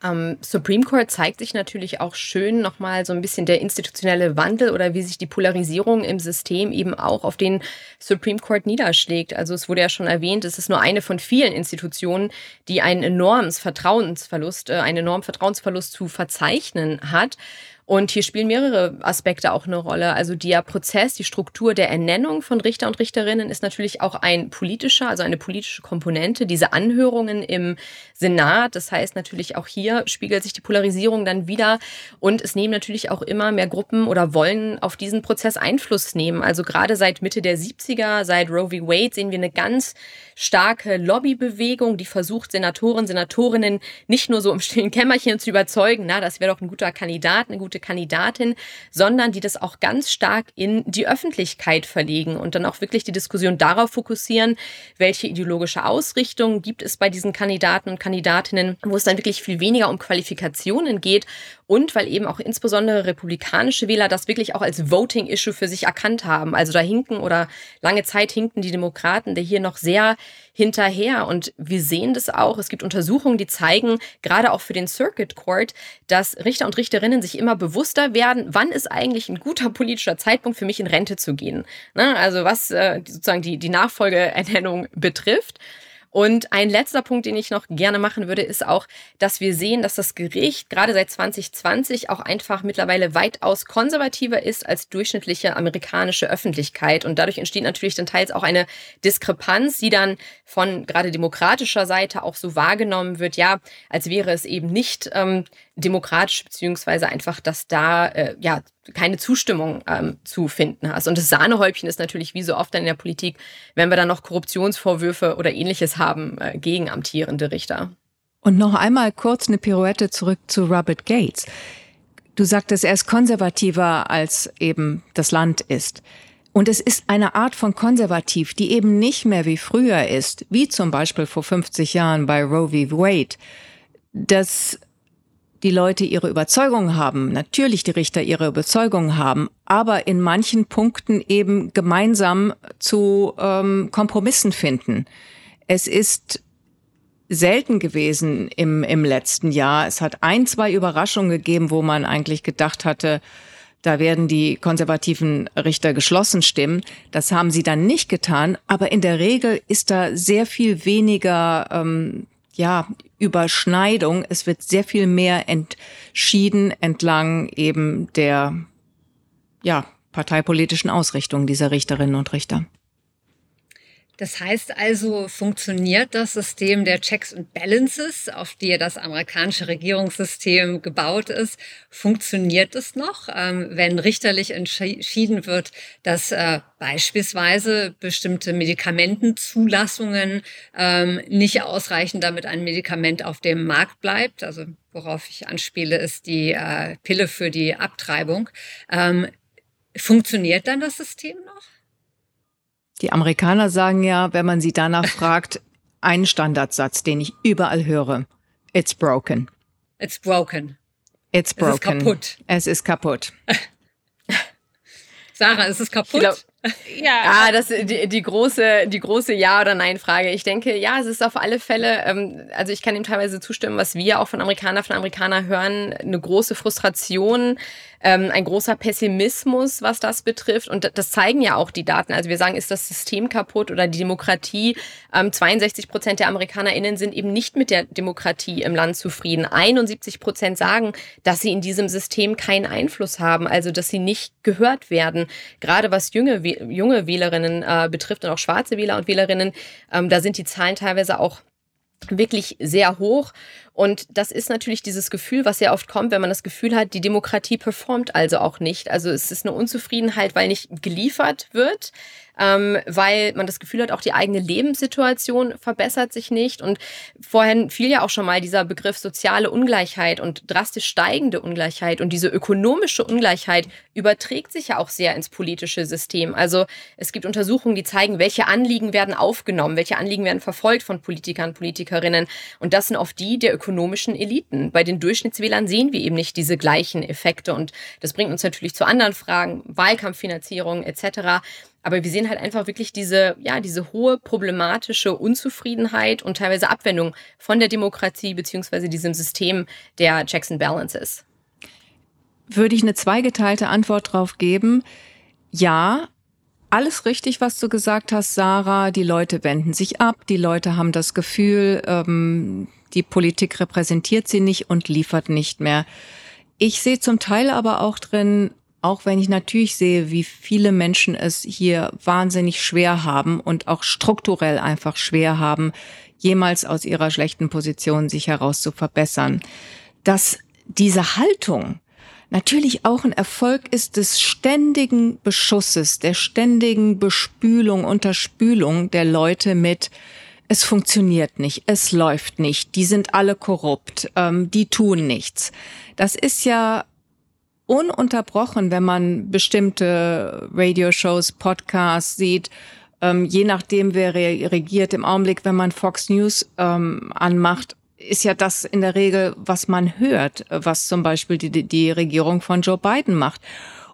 Am Supreme Court zeigt sich natürlich auch schön nochmal so ein bisschen der institutionelle Wandel oder wie sich die Polarisierung im System eben auch auf den Supreme Court niederschlägt. Also es wurde ja schon erwähnt, es ist nur eine von vielen Institutionen, die einen enormen Vertrauensverlust, äh, einen enormen Vertrauensverlust zu verzeichnen hat. Und hier spielen mehrere Aspekte auch eine Rolle. Also der Prozess, die Struktur der Ernennung von Richter und Richterinnen ist natürlich auch ein politischer, also eine politische Komponente. Diese Anhörungen im Senat, das heißt natürlich auch hier spiegelt sich die Polarisierung dann wieder. Und es nehmen natürlich auch immer mehr Gruppen oder wollen auf diesen Prozess Einfluss nehmen. Also gerade seit Mitte der 70er, seit Roe v. Wade sehen wir eine ganz starke Lobbybewegung, die versucht, Senatoren, Senatorinnen nicht nur so im stillen Kämmerchen zu überzeugen, na, das wäre doch ein guter Kandidat, eine gute gute Kandidatin, sondern die das auch ganz stark in die Öffentlichkeit verlegen und dann auch wirklich die Diskussion darauf fokussieren, welche ideologische Ausrichtung gibt es bei diesen Kandidaten und Kandidatinnen, wo es dann wirklich viel weniger um Qualifikationen geht und weil eben auch insbesondere republikanische Wähler das wirklich auch als Voting-Issue für sich erkannt haben. Also da hinken oder lange Zeit hinkten die Demokraten der hier noch sehr hinterher. Und wir sehen das auch. Es gibt Untersuchungen, die zeigen, gerade auch für den Circuit Court, dass Richter und Richterinnen sich immer bewusster werden, wann ist eigentlich ein guter politischer Zeitpunkt für mich in Rente zu gehen. Ne? Also was äh, sozusagen die, die Nachfolgeernennung betrifft. Und ein letzter Punkt, den ich noch gerne machen würde, ist auch, dass wir sehen, dass das Gericht gerade seit 2020 auch einfach mittlerweile weitaus konservativer ist als durchschnittliche amerikanische Öffentlichkeit. Und dadurch entsteht natürlich dann teils auch eine Diskrepanz, die dann von gerade demokratischer Seite auch so wahrgenommen wird, ja, als wäre es eben nicht ähm, demokratisch, beziehungsweise einfach, dass da äh, ja keine Zustimmung ähm, zu finden hast. Und das Sahnehäubchen ist natürlich wie so oft in der Politik, wenn wir dann noch Korruptionsvorwürfe oder ähnliches haben äh, gegen amtierende Richter.
Und noch einmal kurz eine Pirouette zurück zu Robert Gates. Du sagtest, er ist konservativer als eben das Land ist. Und es ist eine Art von konservativ, die eben nicht mehr wie früher ist, wie zum Beispiel vor 50 Jahren bei Roe v. Wade. Das die Leute ihre Überzeugung haben, natürlich die Richter ihre Überzeugung haben, aber in manchen Punkten eben gemeinsam zu ähm, Kompromissen finden. Es ist selten gewesen im, im letzten Jahr. Es hat ein, zwei Überraschungen gegeben, wo man eigentlich gedacht hatte, da werden die konservativen Richter geschlossen stimmen. Das haben sie dann nicht getan. Aber in der Regel ist da sehr viel weniger ähm, ja, Überschneidung. Es wird sehr viel mehr entschieden entlang eben der, ja, parteipolitischen Ausrichtung dieser Richterinnen und Richter.
Das heißt also, funktioniert das System der Checks and Balances, auf die das amerikanische Regierungssystem gebaut ist, funktioniert es noch, ähm, wenn richterlich entschieden wird, dass äh, beispielsweise bestimmte Medikamentenzulassungen ähm, nicht ausreichen, damit ein Medikament auf dem Markt bleibt? Also worauf ich anspiele, ist die äh, Pille für die Abtreibung. Ähm, funktioniert dann das System noch?
Die Amerikaner sagen ja, wenn man sie danach <laughs> fragt, einen Standardsatz, den ich überall höre. It's broken.
It's broken.
It's broken. Es ist
kaputt.
Es ist kaputt. <laughs>
Sarah, ist es kaputt?
Glaub, <laughs> ja, ah, das die, die große die große Ja oder Nein Frage. Ich denke, ja, es ist auf alle Fälle. Ähm, also ich kann ihm teilweise zustimmen, was wir auch von Amerikaner von Amerikaner hören, eine große Frustration ähm, ein großer Pessimismus, was das betrifft. Und das zeigen ja auch die Daten. Also wir sagen, ist das System kaputt oder die Demokratie? Ähm, 62 Prozent der AmerikanerInnen sind eben nicht mit der Demokratie im Land zufrieden. 71 Prozent sagen, dass sie in diesem System keinen Einfluss haben, also dass sie nicht gehört werden. Gerade was junge, junge Wählerinnen äh, betrifft und auch schwarze Wähler und Wählerinnen, ähm, da sind die Zahlen teilweise auch wirklich sehr hoch. Und das ist natürlich dieses Gefühl, was sehr oft kommt, wenn man das Gefühl hat, die Demokratie performt also auch nicht. Also es ist eine Unzufriedenheit, weil nicht geliefert wird, ähm, weil man das Gefühl hat, auch die eigene Lebenssituation verbessert sich nicht. Und vorhin fiel ja auch schon mal dieser Begriff soziale Ungleichheit und drastisch steigende Ungleichheit. Und diese ökonomische Ungleichheit überträgt sich ja auch sehr ins politische System. Also es gibt Untersuchungen, die zeigen, welche Anliegen werden aufgenommen, welche Anliegen werden verfolgt von Politikern, Politikerinnen. Und das sind oft die der ökonomischen Eliten. Bei den Durchschnittswählern sehen wir eben nicht diese gleichen Effekte. Und das bringt uns natürlich zu anderen Fragen, Wahlkampffinanzierung etc. Aber wir sehen halt einfach wirklich diese, ja, diese hohe problematische Unzufriedenheit und teilweise Abwendung von der Demokratie beziehungsweise diesem System der Checks and Balances.
Würde ich eine zweigeteilte Antwort drauf geben? Ja, alles richtig, was du gesagt hast, Sarah. Die Leute wenden sich ab, die Leute haben das Gefühl, ähm, die Politik repräsentiert sie nicht und liefert nicht mehr. Ich sehe zum Teil aber auch drin, auch wenn ich natürlich sehe, wie viele Menschen es hier wahnsinnig schwer haben und auch strukturell einfach schwer haben, jemals aus ihrer schlechten Position sich heraus zu verbessern, dass diese Haltung natürlich auch ein Erfolg ist des ständigen Beschusses, der ständigen Bespülung, Unterspülung der Leute mit es funktioniert nicht, es läuft nicht, die sind alle korrupt, ähm, die tun nichts. Das ist ja ununterbrochen, wenn man bestimmte Radioshows, Podcasts sieht, ähm, je nachdem, wer regiert im Augenblick, wenn man Fox News ähm, anmacht, ist ja das in der Regel, was man hört, was zum Beispiel die, die Regierung von Joe Biden macht.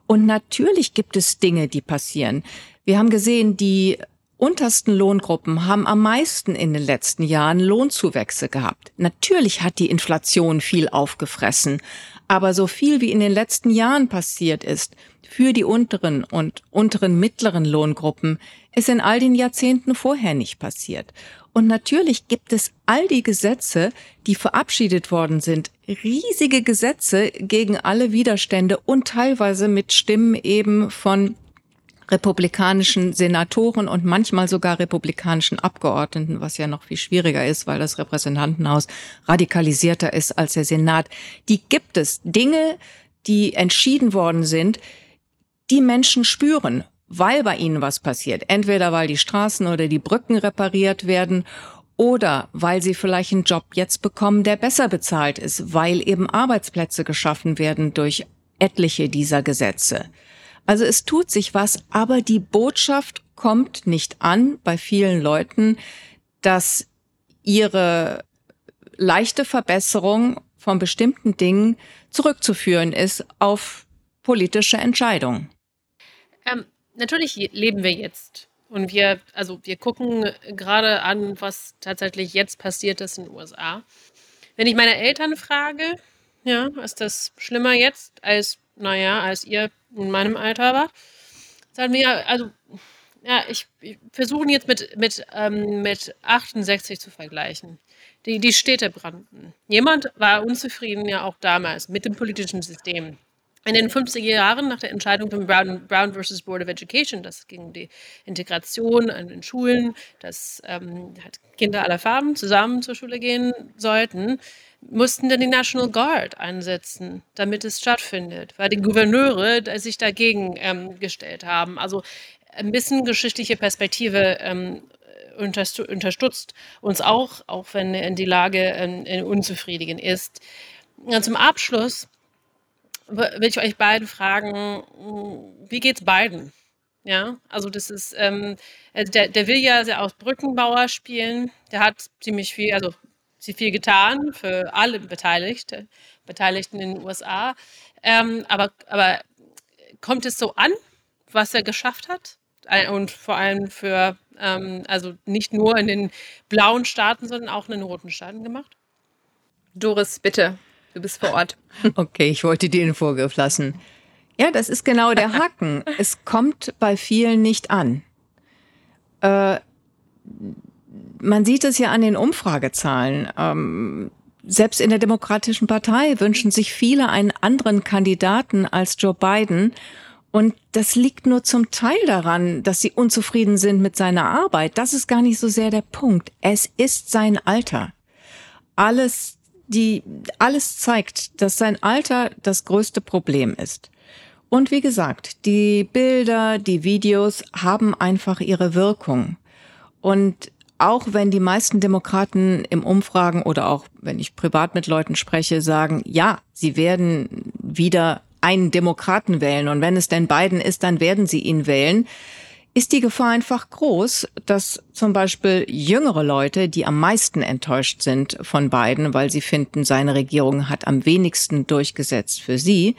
Und natürlich gibt es Dinge, die passieren. Wir haben gesehen, die untersten Lohngruppen haben am meisten in den letzten Jahren Lohnzuwächse gehabt. Natürlich hat die Inflation viel aufgefressen, aber so viel wie in den letzten Jahren passiert ist für die unteren und unteren mittleren Lohngruppen, ist in all den Jahrzehnten vorher nicht passiert. Und natürlich gibt es all die Gesetze, die verabschiedet worden sind, riesige Gesetze gegen alle Widerstände und teilweise mit Stimmen eben von republikanischen Senatoren und manchmal sogar republikanischen Abgeordneten, was ja noch viel schwieriger ist, weil das Repräsentantenhaus radikalisierter ist als der Senat. Die gibt es. Dinge, die entschieden worden sind, die Menschen spüren, weil bei ihnen was passiert. Entweder weil die Straßen oder die Brücken repariert werden oder weil sie vielleicht einen Job jetzt bekommen, der besser bezahlt ist, weil eben Arbeitsplätze geschaffen werden durch etliche dieser Gesetze. Also es tut sich was, aber die Botschaft kommt nicht an bei vielen Leuten, dass ihre leichte Verbesserung von bestimmten Dingen zurückzuführen ist auf politische Entscheidungen.
Ähm, natürlich leben wir jetzt und wir, also wir gucken gerade an, was tatsächlich jetzt passiert ist in den USA. Wenn ich meine Eltern frage, ja, ist das schlimmer jetzt als, naja, als ihr in meinem Alter war. Sagen wir, also, ja, ich, ich versuche jetzt mit, mit, ähm, mit 68 zu vergleichen. Die, die Städte brannten. Jemand war unzufrieden ja auch damals mit dem politischen System. In den 50er Jahren, nach der Entscheidung von Brown, Brown versus Board of Education, das ging um die Integration an den Schulen, dass ähm, Kinder aller Farben zusammen zur Schule gehen sollten, mussten dann die National Guard einsetzen, damit es stattfindet, weil die Gouverneure sich dagegen ähm, gestellt haben. Also ein bisschen geschichtliche Perspektive ähm, unterstützt uns auch, auch wenn die Lage ähm, unzufrieden ist. Ja, zum Abschluss will ich euch beiden fragen, wie geht's beiden? Ja, also das ist, ähm, also der, der will ja sehr aus Brückenbauer spielen. Der hat ziemlich viel, also sie viel getan für alle Beteiligte, Beteiligten in den USA. Ähm, aber, aber kommt es so an, was er geschafft hat? Und vor allem für, ähm, also nicht nur in den blauen Staaten, sondern auch in den roten Staaten gemacht?
Doris, bitte, du bist vor Ort. <laughs>
Okay, ich wollte dir den Vorgriff lassen. Ja, das ist genau der <laughs> Haken. es kommt bei vielen nicht an. Äh, man sieht es ja an den Umfragezahlen. Ähm, selbst in der Demokratischen Partei wünschen sich viele einen anderen Kandidaten als Joe Biden. Und das liegt nur zum Teil daran, dass sie unzufrieden sind mit seiner Arbeit. Das ist gar nicht so sehr der Punkt. Es ist sein Alter. Alles, die, alles zeigt, dass sein Alter das größte Problem ist. Und wie gesagt, die Bilder, die Videos haben einfach ihre Wirkung. Und auch wenn die meisten Demokraten im Umfragen oder auch wenn ich privat mit Leuten spreche, sagen, ja, sie werden wieder einen Demokraten wählen und wenn es denn Biden ist, dann werden sie ihn wählen, ist die Gefahr einfach groß, dass zum Beispiel jüngere Leute, die am meisten enttäuscht sind von Biden, weil sie finden, seine Regierung hat am wenigsten durchgesetzt für sie,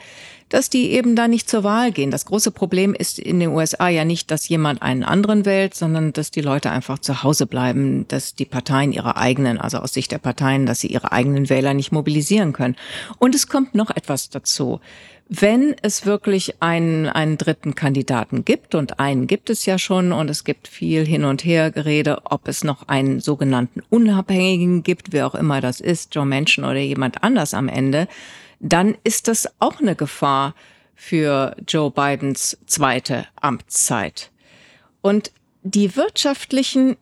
dass die eben da nicht zur Wahl gehen. Das große Problem ist in den USA ja nicht, dass jemand einen anderen wählt, sondern dass die Leute einfach zu Hause bleiben, dass die Parteien ihre eigenen, also aus Sicht der Parteien, dass sie ihre eigenen Wähler nicht mobilisieren können. Und es kommt noch etwas dazu. Wenn es wirklich einen, einen dritten Kandidaten gibt, und einen gibt es ja schon, und es gibt viel Hin- und Hergerede, ob es noch einen sogenannten Unabhängigen gibt, wer auch immer das ist, Joe Manchin oder jemand anders am Ende, dann ist das auch eine Gefahr für Joe Bidens zweite Amtszeit. Und die wirtschaftlichen,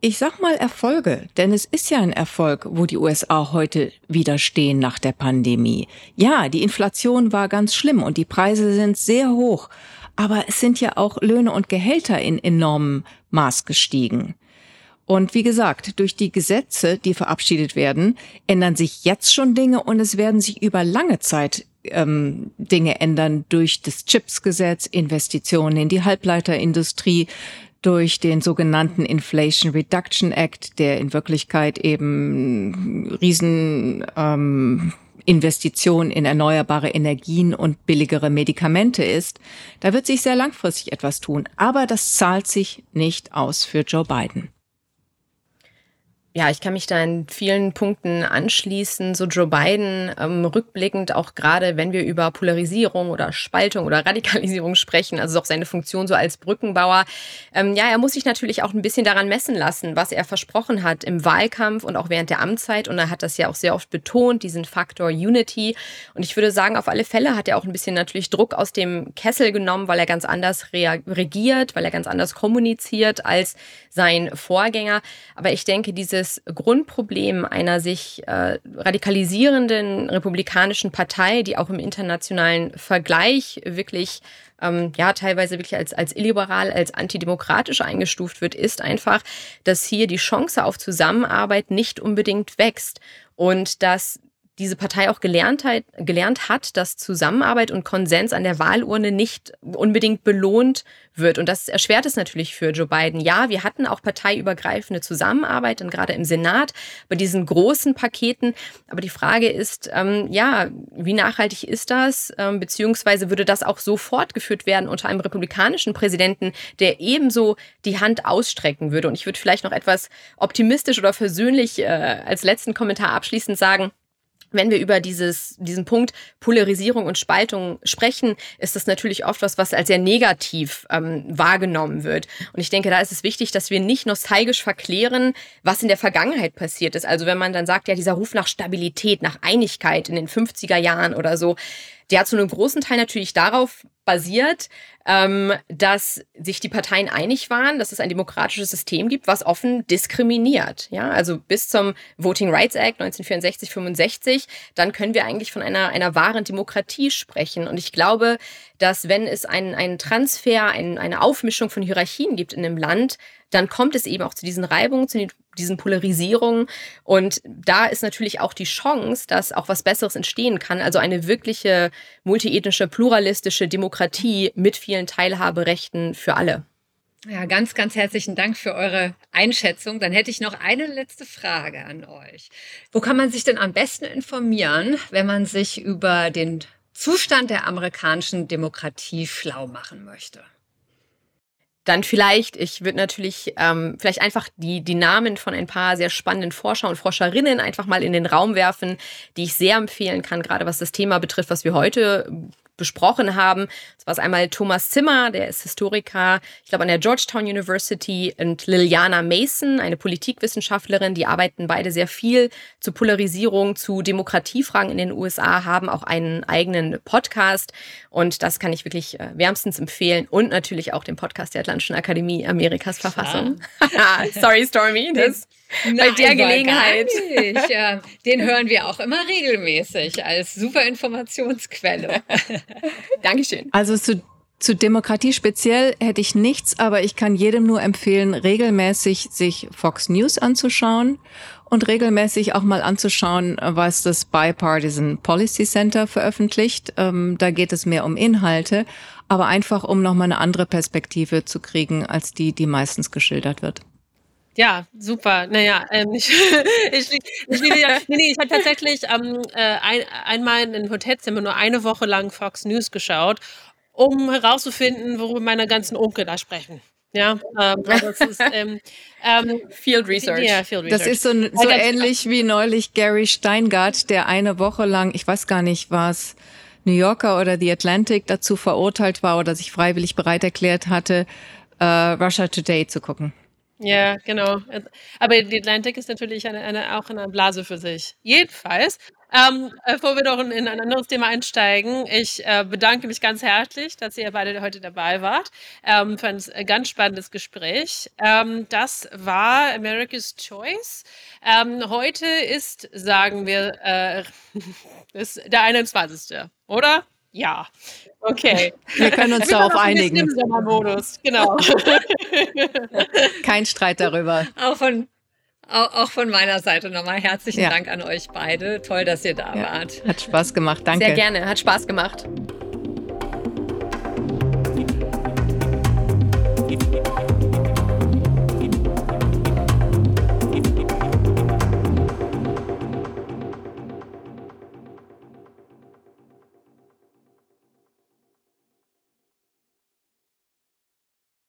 ich sag mal Erfolge, denn es ist ja ein Erfolg, wo die USA heute wieder stehen nach der Pandemie. Ja, die Inflation war ganz schlimm und die Preise sind sehr hoch, aber es sind ja auch Löhne und Gehälter in enormem Maß gestiegen. Und wie gesagt, durch die Gesetze, die verabschiedet werden, ändern sich jetzt schon Dinge und es werden sich über lange Zeit ähm, Dinge ändern durch das Chips-Gesetz, Investitionen in die Halbleiterindustrie, durch den sogenannten Inflation Reduction Act, der in Wirklichkeit eben riesen ähm, Investition in erneuerbare Energien und billigere Medikamente ist, da wird sich sehr langfristig etwas tun. Aber das zahlt sich nicht aus für Joe Biden.
Ja, ich kann mich da in vielen Punkten anschließen. So Joe Biden, ähm, rückblickend auch gerade, wenn wir über Polarisierung oder Spaltung oder <laughs> Radikalisierung sprechen, also auch seine Funktion so als Brückenbauer. Ähm, ja, er muss sich natürlich auch ein bisschen daran messen lassen, was er versprochen hat im Wahlkampf und auch während der Amtszeit. Und er hat das ja auch sehr oft betont, diesen Faktor Unity. Und ich würde sagen, auf alle Fälle hat er auch ein bisschen natürlich Druck aus dem Kessel genommen, weil er ganz anders reagiert, weil er ganz anders kommuniziert als sein Vorgänger. Aber ich denke, dieses das Grundproblem einer sich äh, radikalisierenden republikanischen Partei, die auch im internationalen Vergleich wirklich ähm, ja teilweise wirklich als, als illiberal, als antidemokratisch eingestuft wird, ist einfach, dass hier die Chance auf Zusammenarbeit nicht unbedingt wächst. Und dass diese Partei auch gelernt hat, gelernt hat, dass Zusammenarbeit und Konsens an der Wahlurne nicht unbedingt belohnt wird. Und das erschwert es natürlich für Joe Biden. Ja, wir hatten auch parteiübergreifende Zusammenarbeit, dann gerade im Senat, bei diesen großen Paketen. Aber die Frage ist, ähm, ja, wie nachhaltig ist das? Ähm, beziehungsweise würde das auch so fortgeführt werden unter einem republikanischen Präsidenten, der ebenso die Hand ausstrecken würde? Und ich würde vielleicht noch etwas optimistisch oder versöhnlich äh, als letzten Kommentar abschließend sagen, wenn wir über dieses, diesen Punkt Polarisierung und Spaltung sprechen, ist das natürlich oft was, was als sehr negativ ähm, wahrgenommen wird. Und ich denke, da ist es wichtig, dass wir nicht nostalgisch verklären, was in der Vergangenheit passiert ist. Also wenn man dann sagt, ja, dieser Ruf nach Stabilität, nach Einigkeit in den 50er Jahren oder so, der hat zu einem großen Teil natürlich darauf basiert, ähm, dass sich die Parteien einig waren, dass es ein demokratisches System gibt, was offen diskriminiert. Ja, also bis zum Voting Rights Act 1964, 65, dann können wir eigentlich von einer, einer wahren Demokratie sprechen. Und ich glaube, dass wenn es einen, einen Transfer, ein, eine Aufmischung von Hierarchien gibt in einem Land, dann kommt es eben auch zu diesen Reibungen, zu diesen Polarisierungen. Und da ist natürlich auch die Chance, dass auch was Besseres entstehen kann. Also eine wirkliche multiethnische, pluralistische Demokratie mit vielen Teilhaberechten für alle.
Ja, ganz, ganz herzlichen Dank für eure Einschätzung. Dann hätte ich noch eine letzte Frage an euch. Wo kann man sich denn am besten informieren, wenn man sich über den Zustand der amerikanischen Demokratie schlau machen möchte?
Dann vielleicht, ich würde natürlich ähm, vielleicht einfach die, die Namen von ein paar sehr spannenden Forscher und Forscherinnen einfach mal in den Raum werfen, die ich sehr empfehlen kann, gerade was das Thema betrifft, was wir heute besprochen haben. Das war einmal Thomas Zimmer, der ist Historiker, ich glaube an der Georgetown University und Liliana Mason, eine Politikwissenschaftlerin, die arbeiten beide sehr viel zu Polarisierung, zu Demokratiefragen in den USA, haben auch einen eigenen Podcast und das kann ich wirklich äh, wärmstens empfehlen und natürlich auch den Podcast der Atlantischen Akademie Amerikas Verfassung. <laughs> Sorry Stormy, das bei der Gelegenheit.
Ja, den hören wir auch immer regelmäßig als super Informationsquelle. <laughs>
Dankeschön.
Also zu, zu Demokratie speziell hätte ich nichts, aber ich kann jedem nur empfehlen, regelmäßig sich Fox News anzuschauen und regelmäßig auch mal anzuschauen, was das Bipartisan Policy Center veröffentlicht. Ähm, da geht es mehr um Inhalte, aber einfach um nochmal eine andere Perspektive zu kriegen, als die, die meistens geschildert wird.
Ja, super. Naja, ähm, <laughs> ich, ich, ich, ich, nee, nee, ich habe tatsächlich ähm, äh, ein, einmal in ein Hotelzimmer nur eine Woche lang Fox News geschaut, um herauszufinden, worüber meine ganzen Onkel da sprechen. Ja, ähm, das ist <laughs> ähm,
ähm, Field Research.
Ja, Field Research. Das ist so, so ähnlich wie neulich Gary Steingart, der eine Woche lang, ich weiß gar nicht, was New Yorker oder The Atlantic dazu verurteilt war oder sich freiwillig bereit erklärt hatte, äh, Russia Today zu gucken.
Ja, genau. Aber die Atlantic ist natürlich eine, eine, auch eine Blase für sich. Jedenfalls Ähm, bevor wir doch in, in, ein anderes Thema einsteigen, ich äh, bedanke mich ganz herzlich, dass ihr beide heute dabei wart ähm, für ein ganz spannendes Gespräch. Ähm, das war America's Choice. Ähm, heute ist, sagen wir, äh, <laughs> ist der 21. Oder? Ja. Okay. <laughs>
Wir können uns darauf einigen. Im
Sommermodus, genau. <laughs>
Kein Streit darüber.
Auch von auch von meiner Seite nochmal herzlichen ja. Dank an euch beide. Toll, dass ihr da ja. wart.
Hat Spaß gemacht. Danke.
Sehr gerne. Hat Spaß gemacht.